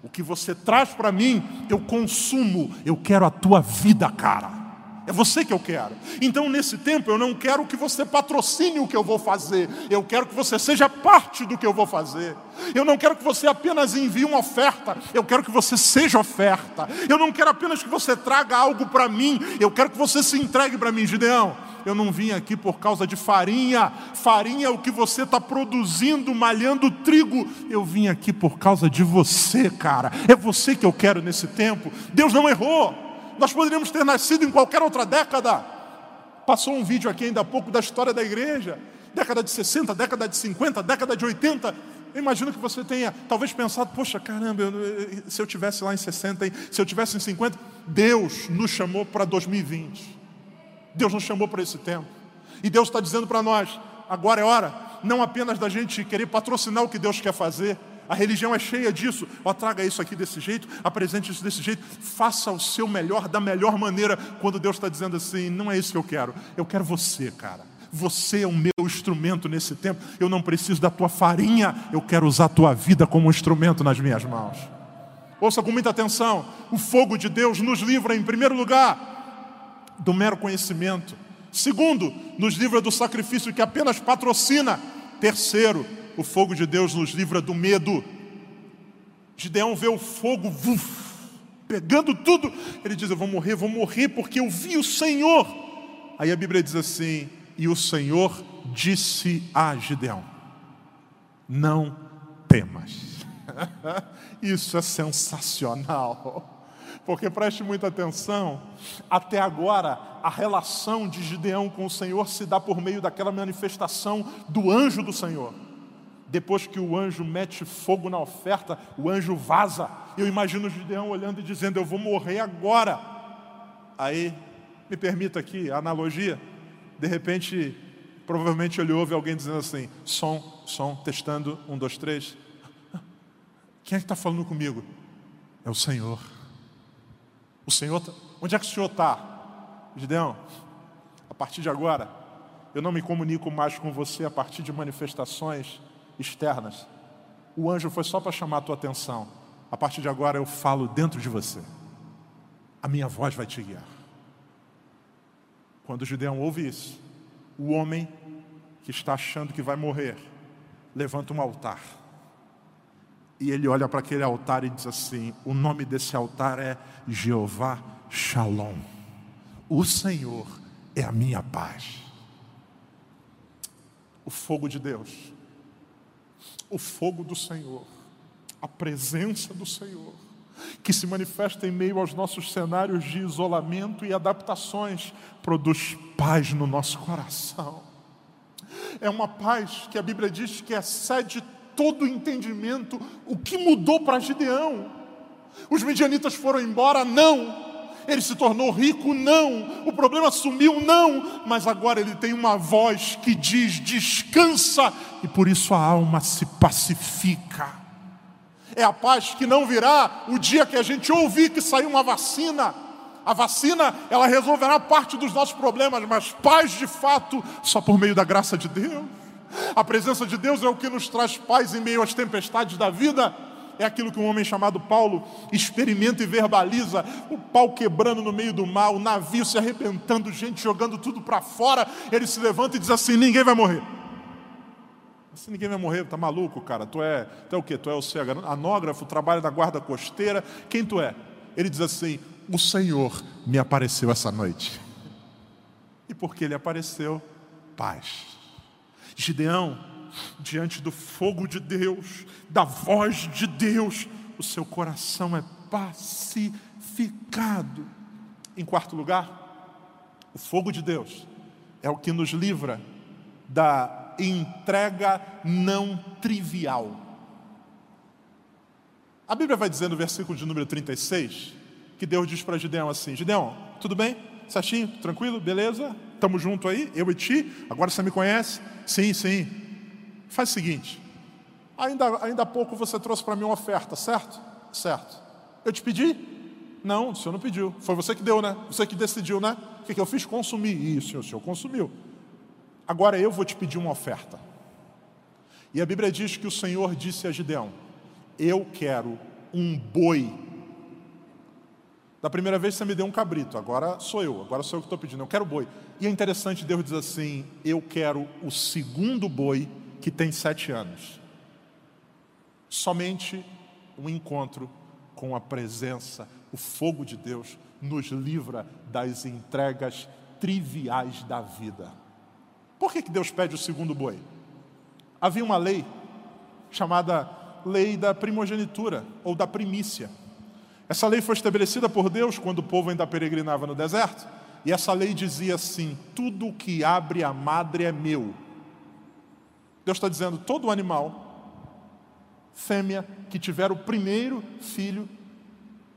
O que você traz para mim, eu consumo. Eu quero a tua vida, cara. É você que eu quero. Então, nesse tempo, eu não quero que você patrocine o que eu vou fazer. Eu quero que você seja parte do que eu vou fazer. Eu não quero que você apenas envie uma oferta. Eu quero que você seja oferta. Eu não quero apenas que você traga algo para mim. Eu quero que você se entregue para mim, Gideão eu não vim aqui por causa de farinha, farinha é o que você está produzindo, malhando trigo, eu vim aqui por causa de você, cara, é você que eu quero nesse tempo. Deus não errou, nós poderíamos ter nascido em qualquer outra década. Passou um vídeo aqui ainda há pouco da história da igreja, década de 60, década de 50, década de 80. Eu imagino que você tenha talvez pensado, poxa, caramba, eu, se eu tivesse lá em 60, se eu tivesse em 50, Deus nos chamou para 2020. Deus nos chamou para esse tempo. E Deus está dizendo para nós: agora é hora, não apenas da gente querer patrocinar o que Deus quer fazer. A religião é cheia disso. Ó, traga isso aqui desse jeito, apresente isso desse jeito, faça o seu melhor da melhor maneira. Quando Deus está dizendo assim, não é isso que eu quero. Eu quero você, cara. Você é o meu instrumento nesse tempo. Eu não preciso da tua farinha. Eu quero usar a tua vida como um instrumento nas minhas mãos. Ouça com muita atenção. O fogo de Deus nos livra, em primeiro lugar, do mero conhecimento. Segundo, nos livra do sacrifício que apenas patrocina. Terceiro, o fogo de Deus nos livra do medo. Gideão vê o fogo uf, pegando tudo. Ele diz: Eu vou morrer, vou morrer porque eu vi o Senhor. Aí a Bíblia diz assim: E o Senhor disse a Gideão: Não temas. [laughs] Isso é sensacional. Porque preste muita atenção, até agora a relação de Gideão com o Senhor se dá por meio daquela manifestação do anjo do Senhor. Depois que o anjo mete fogo na oferta, o anjo vaza. Eu imagino Gideão olhando e dizendo: Eu vou morrer agora. Aí, me permita aqui a analogia. De repente, provavelmente ele ouve alguém dizendo assim: Som, som, testando, um, dois, três. [laughs] Quem é que está falando comigo? É o Senhor. O Senhor, tá, onde é que o Senhor está? Gideão, a partir de agora, eu não me comunico mais com você a partir de manifestações externas. O anjo foi só para chamar a tua atenção. A partir de agora eu falo dentro de você. A minha voz vai te guiar. Quando Gideão ouve isso, o homem que está achando que vai morrer, levanta um altar e ele olha para aquele altar e diz assim: o nome desse altar é Jeová Shalom. O Senhor é a minha paz. O fogo de Deus, o fogo do Senhor, a presença do Senhor, que se manifesta em meio aos nossos cenários de isolamento e adaptações, produz paz no nosso coração. É uma paz que a Bíblia diz que excede todo entendimento. O que mudou para Gideão? Os midianitas foram embora? Não. Ele se tornou rico? Não. O problema sumiu? Não. Mas agora ele tem uma voz que diz: descansa, e por isso a alma se pacifica. É a paz que não virá o dia que a gente ouvir que saiu uma vacina. A vacina, ela resolverá parte dos nossos problemas, mas paz de fato só por meio da graça de Deus. A presença de Deus é o que nos traz paz em meio às tempestades da vida. É aquilo que um homem chamado Paulo experimenta e verbaliza: o pau quebrando no meio do mar, o navio se arrebentando, gente jogando tudo para fora. Ele se levanta e diz assim: ninguém vai morrer. Se ninguém vai morrer, tá maluco, cara? Tu é, tu é o quê? Tu é o oceanógrafo, trabalha na guarda costeira. Quem tu é? Ele diz assim: O Senhor me apareceu essa noite. E porque ele apareceu, paz. Gideão, diante do fogo de Deus, da voz de Deus, o seu coração é pacificado. Em quarto lugar, o fogo de Deus é o que nos livra da entrega não trivial. A Bíblia vai dizer no versículo de número 36 que Deus diz para Gideão assim: Gideão, tudo bem? Certinho? Tranquilo? Beleza? Tamo junto aí? Eu e ti? Agora você me conhece? Sim, sim. Faz o seguinte. Ainda, ainda há pouco você trouxe para mim uma oferta, certo? Certo. Eu te pedi? Não, o senhor não pediu. Foi você que deu, né? Você que decidiu, né? O que, que eu fiz? Consumi. Isso, o senhor consumiu. Agora eu vou te pedir uma oferta. E a Bíblia diz que o Senhor disse a Gideão: Eu quero um boi. Da primeira vez você me deu um cabrito, agora sou eu, agora sou eu que estou pedindo, eu quero boi. E é interessante, Deus diz assim: Eu quero o segundo boi que tem sete anos. Somente um encontro com a presença, o fogo de Deus, nos livra das entregas triviais da vida. Por que, que Deus pede o segundo boi? Havia uma lei chamada lei da primogenitura ou da primícia. Essa lei foi estabelecida por Deus quando o povo ainda peregrinava no deserto, e essa lei dizia assim: tudo que abre a madre é meu. Deus está dizendo: todo animal, fêmea, que tiver o primeiro filho,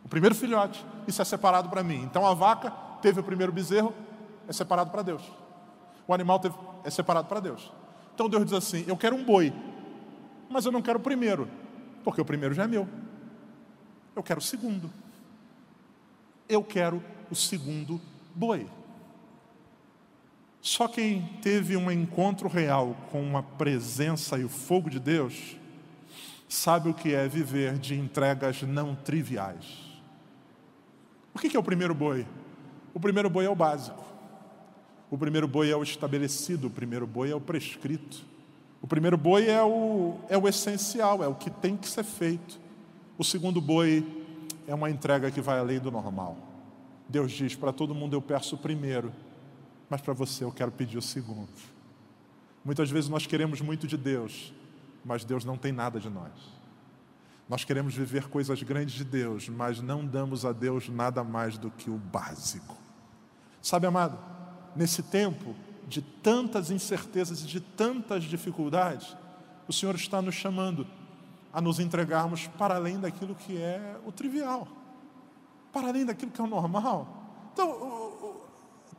o primeiro filhote, isso é separado para mim. Então a vaca teve o primeiro bezerro, é separado para Deus. O animal teve, é separado para Deus. Então Deus diz assim: Eu quero um boi, mas eu não quero o primeiro, porque o primeiro já é meu. Eu quero o segundo. Eu quero o segundo boi. Só quem teve um encontro real com a presença e o fogo de Deus, sabe o que é viver de entregas não triviais. O que é o primeiro boi? O primeiro boi é o básico. O primeiro boi é o estabelecido, o primeiro boi é o prescrito. O primeiro boi é o, é o essencial, é o que tem que ser feito. O segundo boi é uma entrega que vai além do normal. Deus diz: para todo mundo eu peço o primeiro, mas para você eu quero pedir o segundo. Muitas vezes nós queremos muito de Deus, mas Deus não tem nada de nós. Nós queremos viver coisas grandes de Deus, mas não damos a Deus nada mais do que o básico. Sabe, amado, nesse tempo de tantas incertezas e de tantas dificuldades, o Senhor está nos chamando a nos entregarmos para além daquilo que é o trivial, para além daquilo que é o normal. Então,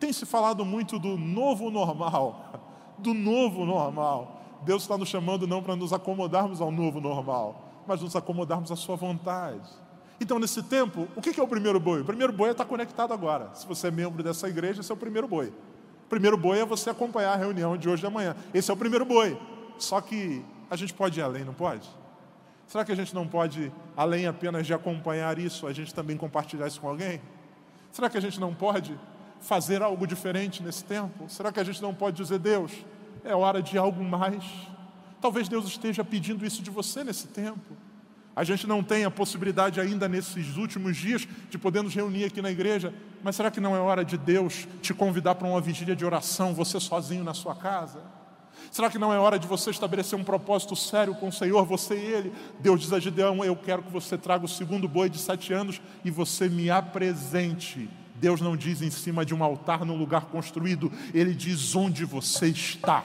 tem se falado muito do novo normal, [laughs] do novo normal. Deus está nos chamando não para nos acomodarmos ao novo normal, mas nos acomodarmos à Sua vontade. Então, nesse tempo, o que é o primeiro boi? O primeiro boi é estar conectado agora. Se você é membro dessa igreja, esse é o primeiro boi. O primeiro boi é você acompanhar a reunião de hoje e amanhã. Esse é o primeiro boi. Só que a gente pode ir além, não pode? Será que a gente não pode, além apenas de acompanhar isso, a gente também compartilhar isso com alguém? Será que a gente não pode fazer algo diferente nesse tempo? Será que a gente não pode dizer, Deus, é hora de algo mais. Talvez Deus esteja pedindo isso de você nesse tempo. A gente não tem a possibilidade ainda nesses últimos dias de poder nos reunir aqui na igreja, mas será que não é hora de Deus te convidar para uma vigília de oração, você sozinho na sua casa? Será que não é hora de você estabelecer um propósito sério com o Senhor, você e Ele? Deus diz a Gideão: Eu quero que você traga o segundo boi de sete anos e você me apresente Deus não diz em cima de um altar num lugar construído, Ele diz onde você está.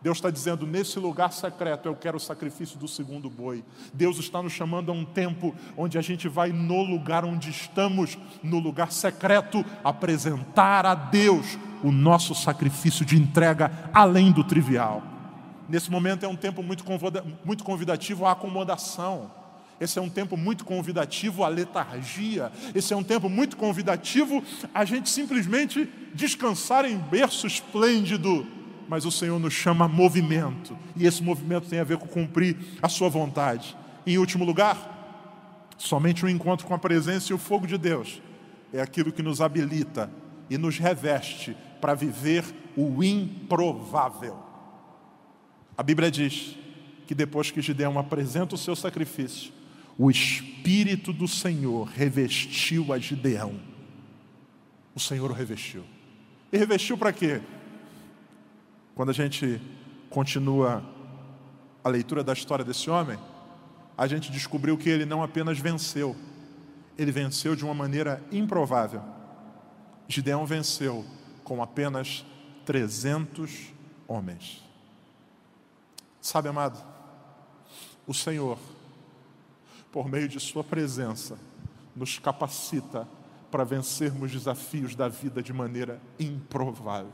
Deus está dizendo: nesse lugar secreto eu quero o sacrifício do segundo boi. Deus está nos chamando a um tempo onde a gente vai no lugar onde estamos, no lugar secreto, apresentar a Deus o nosso sacrifício de entrega além do trivial. Nesse momento é um tempo muito convidativo à acomodação. Esse é um tempo muito convidativo à letargia. Esse é um tempo muito convidativo a gente simplesmente descansar em berço esplêndido. Mas o Senhor nos chama a movimento. E esse movimento tem a ver com cumprir a sua vontade. Em último lugar, somente o um encontro com a presença e o fogo de Deus é aquilo que nos habilita e nos reveste para viver o improvável. A Bíblia diz que depois que Gideão apresenta o seu sacrifício, o Espírito do Senhor revestiu a Gideão. O Senhor o revestiu. E revestiu para quê? Quando a gente continua a leitura da história desse homem, a gente descobriu que ele não apenas venceu, ele venceu de uma maneira improvável. Gideão venceu com apenas 300 homens. Sabe, amado, o Senhor por meio de Sua presença, nos capacita para vencermos desafios da vida de maneira improvável.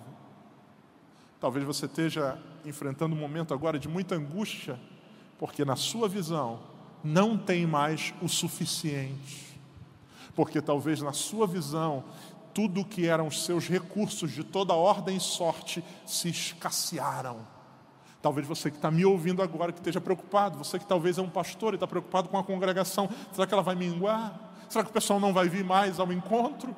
Talvez você esteja enfrentando um momento agora de muita angústia, porque na sua visão não tem mais o suficiente. Porque talvez na sua visão tudo que eram os seus recursos de toda ordem e sorte se escassearam. Talvez você que está me ouvindo agora que esteja preocupado, você que talvez é um pastor e está preocupado com a congregação, será que ela vai minguar? Será que o pessoal não vai vir mais ao encontro?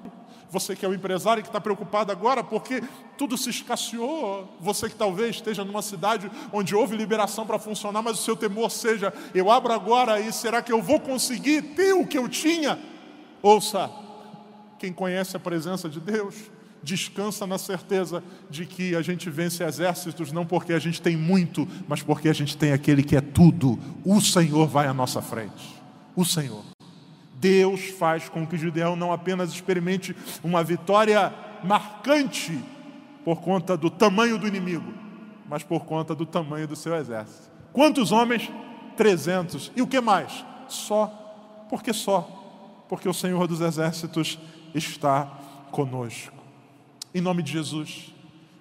Você que é o empresário que está preocupado agora porque tudo se escasseou. Você que talvez esteja numa cidade onde houve liberação para funcionar, mas o seu temor seja: eu abro agora e será que eu vou conseguir ter o que eu tinha? Ouça, quem conhece a presença de Deus, descansa na certeza de que a gente vence exércitos não porque a gente tem muito, mas porque a gente tem aquele que é tudo. O Senhor vai à nossa frente. O Senhor. Deus faz com que Gideão não apenas experimente uma vitória marcante por conta do tamanho do inimigo, mas por conta do tamanho do seu exército. Quantos homens? 300. E o que mais? Só. Por que só? Porque o Senhor dos exércitos está conosco. Em nome de Jesus,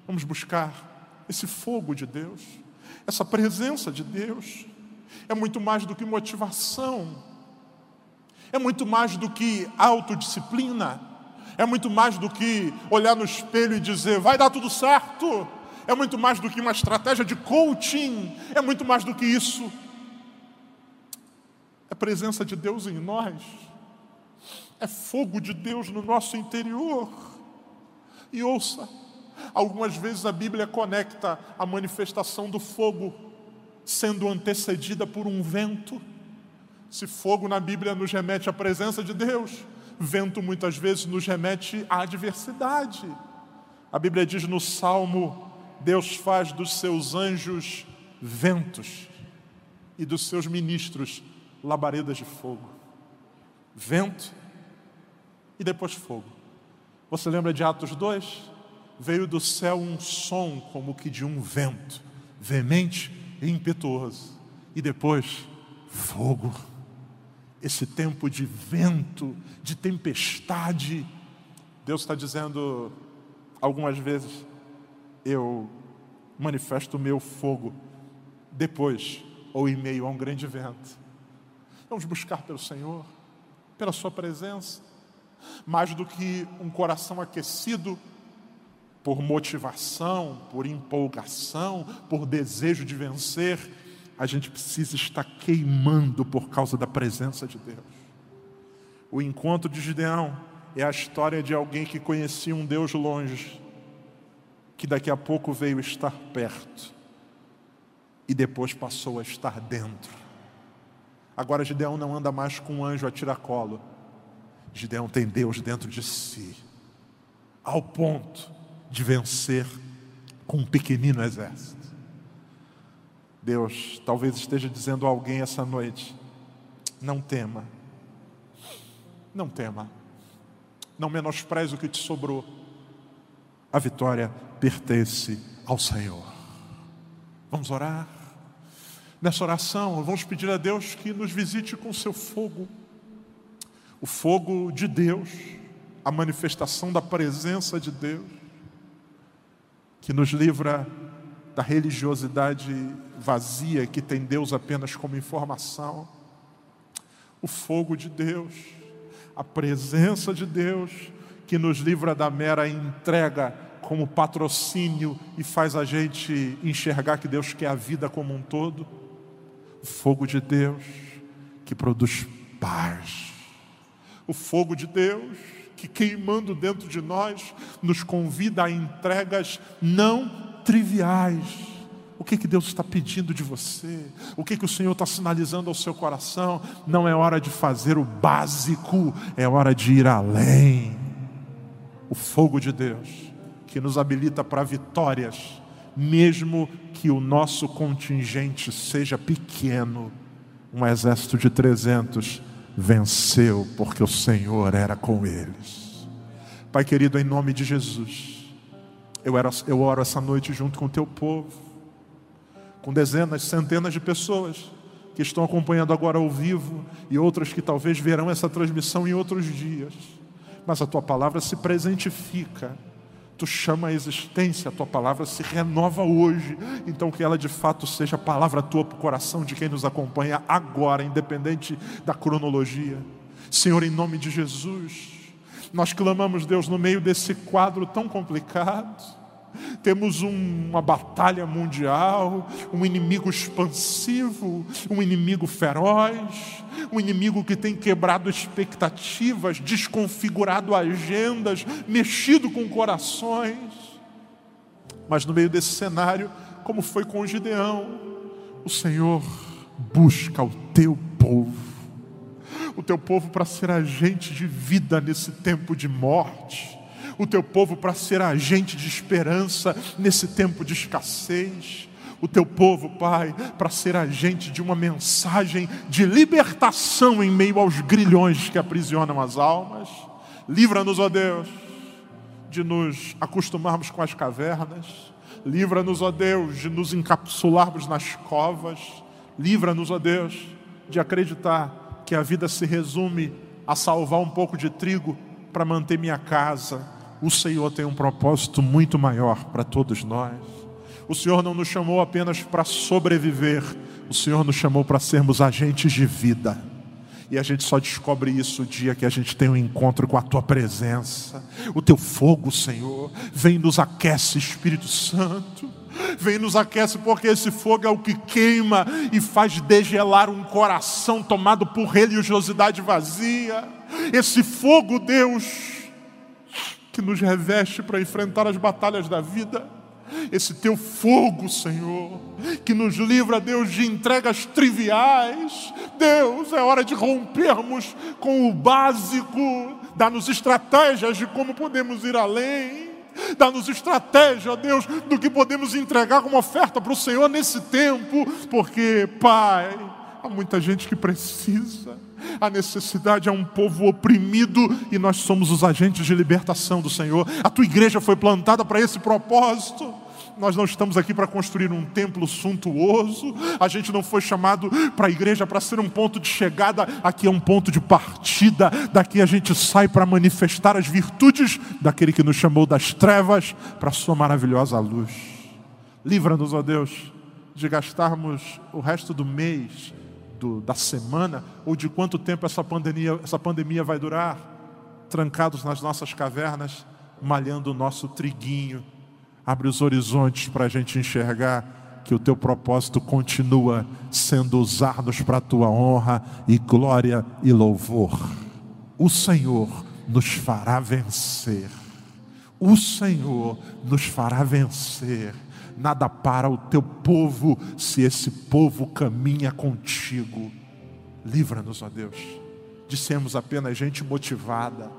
vamos buscar esse fogo de Deus, essa presença de Deus. É muito mais do que motivação, é muito mais do que autodisciplina, é muito mais do que olhar no espelho e dizer, vai dar tudo certo. É muito mais do que uma estratégia de coaching, é muito mais do que isso. É a presença de Deus em nós, é fogo de Deus no nosso interior. E ouça, algumas vezes a Bíblia conecta a manifestação do fogo sendo antecedida por um vento. Se fogo na Bíblia nos remete à presença de Deus, vento muitas vezes nos remete à adversidade. A Bíblia diz no Salmo: Deus faz dos seus anjos ventos e dos seus ministros labaredas de fogo. Vento e depois fogo. Você lembra de Atos 2? Veio do céu um som como que de um vento, veemente e impetuoso, e depois fogo. Esse tempo de vento, de tempestade, Deus está dizendo algumas vezes: eu manifesto o meu fogo depois ou em meio a um grande vento. Vamos buscar pelo Senhor, pela Sua presença mais do que um coração aquecido por motivação, por empolgação, por desejo de vencer, a gente precisa estar queimando por causa da presença de Deus. O encontro de Gideão é a história de alguém que conhecia um Deus longe, que daqui a pouco veio estar perto e depois passou a estar dentro. Agora Gideão não anda mais com um anjo a tiracolo Gideão tem Deus dentro de si, ao ponto de vencer com um pequenino exército. Deus talvez esteja dizendo a alguém essa noite: não tema, não tema, não menospreze o que te sobrou, a vitória pertence ao Senhor. Vamos orar. Nessa oração, vamos pedir a Deus que nos visite com seu fogo o fogo de Deus, a manifestação da presença de Deus, que nos livra da religiosidade vazia que tem Deus apenas como informação. O fogo de Deus, a presença de Deus, que nos livra da mera entrega como patrocínio e faz a gente enxergar que Deus quer a vida como um todo. O fogo de Deus que produz paz o fogo de Deus, que queimando dentro de nós, nos convida a entregas não triviais. O que, que Deus está pedindo de você? O que, que o Senhor está sinalizando ao seu coração? Não é hora de fazer o básico, é hora de ir além. O fogo de Deus, que nos habilita para vitórias, mesmo que o nosso contingente seja pequeno um exército de 300 venceu, porque o Senhor era com eles. Pai querido, em nome de Jesus, eu, era, eu oro essa noite junto com o teu povo, com dezenas, centenas de pessoas que estão acompanhando agora ao vivo e outras que talvez verão essa transmissão em outros dias. mas a tua palavra se presentifica. Tu chama a existência, a tua palavra se renova hoje. Então, que ela de fato seja a palavra tua para o coração de quem nos acompanha agora, independente da cronologia. Senhor, em nome de Jesus, nós clamamos, Deus, no meio desse quadro tão complicado temos uma batalha mundial, um inimigo expansivo, um inimigo feroz, um inimigo que tem quebrado expectativas, desconfigurado agendas, mexido com corações. Mas no meio desse cenário, como foi com Gideão, o Senhor busca o teu povo, o teu povo para ser agente de vida nesse tempo de morte o teu povo para ser agente de esperança nesse tempo de escassez. O teu povo, Pai, para ser agente de uma mensagem de libertação em meio aos grilhões que aprisionam as almas. Livra-nos, ó Deus, de nos acostumarmos com as cavernas. Livra-nos, ó Deus, de nos encapsularmos nas covas. Livra-nos, ó Deus, de acreditar que a vida se resume a salvar um pouco de trigo para manter minha casa o Senhor tem um propósito muito maior para todos nós. O Senhor não nos chamou apenas para sobreviver, o Senhor nos chamou para sermos agentes de vida. E a gente só descobre isso o dia que a gente tem um encontro com a tua presença. O teu fogo, Senhor, vem nos aquece, Espírito Santo. Vem nos aquece porque esse fogo é o que queima e faz degelar um coração tomado por religiosidade vazia. Esse fogo, Deus, que nos reveste para enfrentar as batalhas da vida. Esse teu fogo, Senhor, que nos livra, Deus, de entregas triviais. Deus, é hora de rompermos com o básico, dá-nos estratégias de como podemos ir além. Dá-nos estratégia, Deus, do que podemos entregar como oferta para o Senhor nesse tempo, porque, Pai, há muita gente que precisa. A necessidade é um povo oprimido e nós somos os agentes de libertação do Senhor. A tua igreja foi plantada para esse propósito. Nós não estamos aqui para construir um templo suntuoso. A gente não foi chamado para a igreja para ser um ponto de chegada. Aqui é um ponto de partida. Daqui a gente sai para manifestar as virtudes daquele que nos chamou das trevas para a sua maravilhosa luz. Livra-nos, ó Deus, de gastarmos o resto do mês do, da semana ou de quanto tempo essa pandemia, essa pandemia vai durar, trancados nas nossas cavernas, malhando o nosso triguinho. Abre os horizontes para a gente enxergar que o teu propósito continua sendo usar-nos para a tua honra e glória e louvor. O Senhor nos fará vencer. O Senhor nos fará vencer nada para o teu povo, se esse povo caminha contigo. Livra-nos, ó Deus, de sermos apenas gente motivada,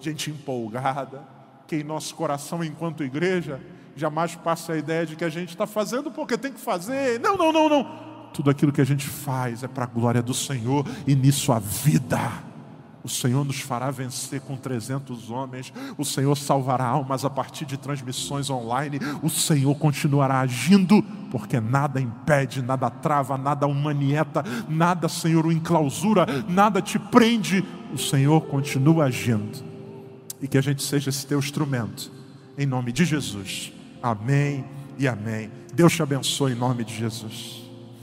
gente empolgada, que em nosso coração, enquanto igreja, jamais passe a ideia de que a gente está fazendo porque tem que fazer. Não, não, não, não. Tudo aquilo que a gente faz é para a glória do Senhor e nisso a vida o Senhor nos fará vencer com 300 homens. O Senhor salvará almas a partir de transmissões online. O Senhor continuará agindo, porque nada impede, nada trava, nada humanieta, nada, Senhor, o enclausura, nada te prende. O Senhor continua agindo. E que a gente seja esse teu instrumento. Em nome de Jesus. Amém e amém. Deus te abençoe em nome de Jesus.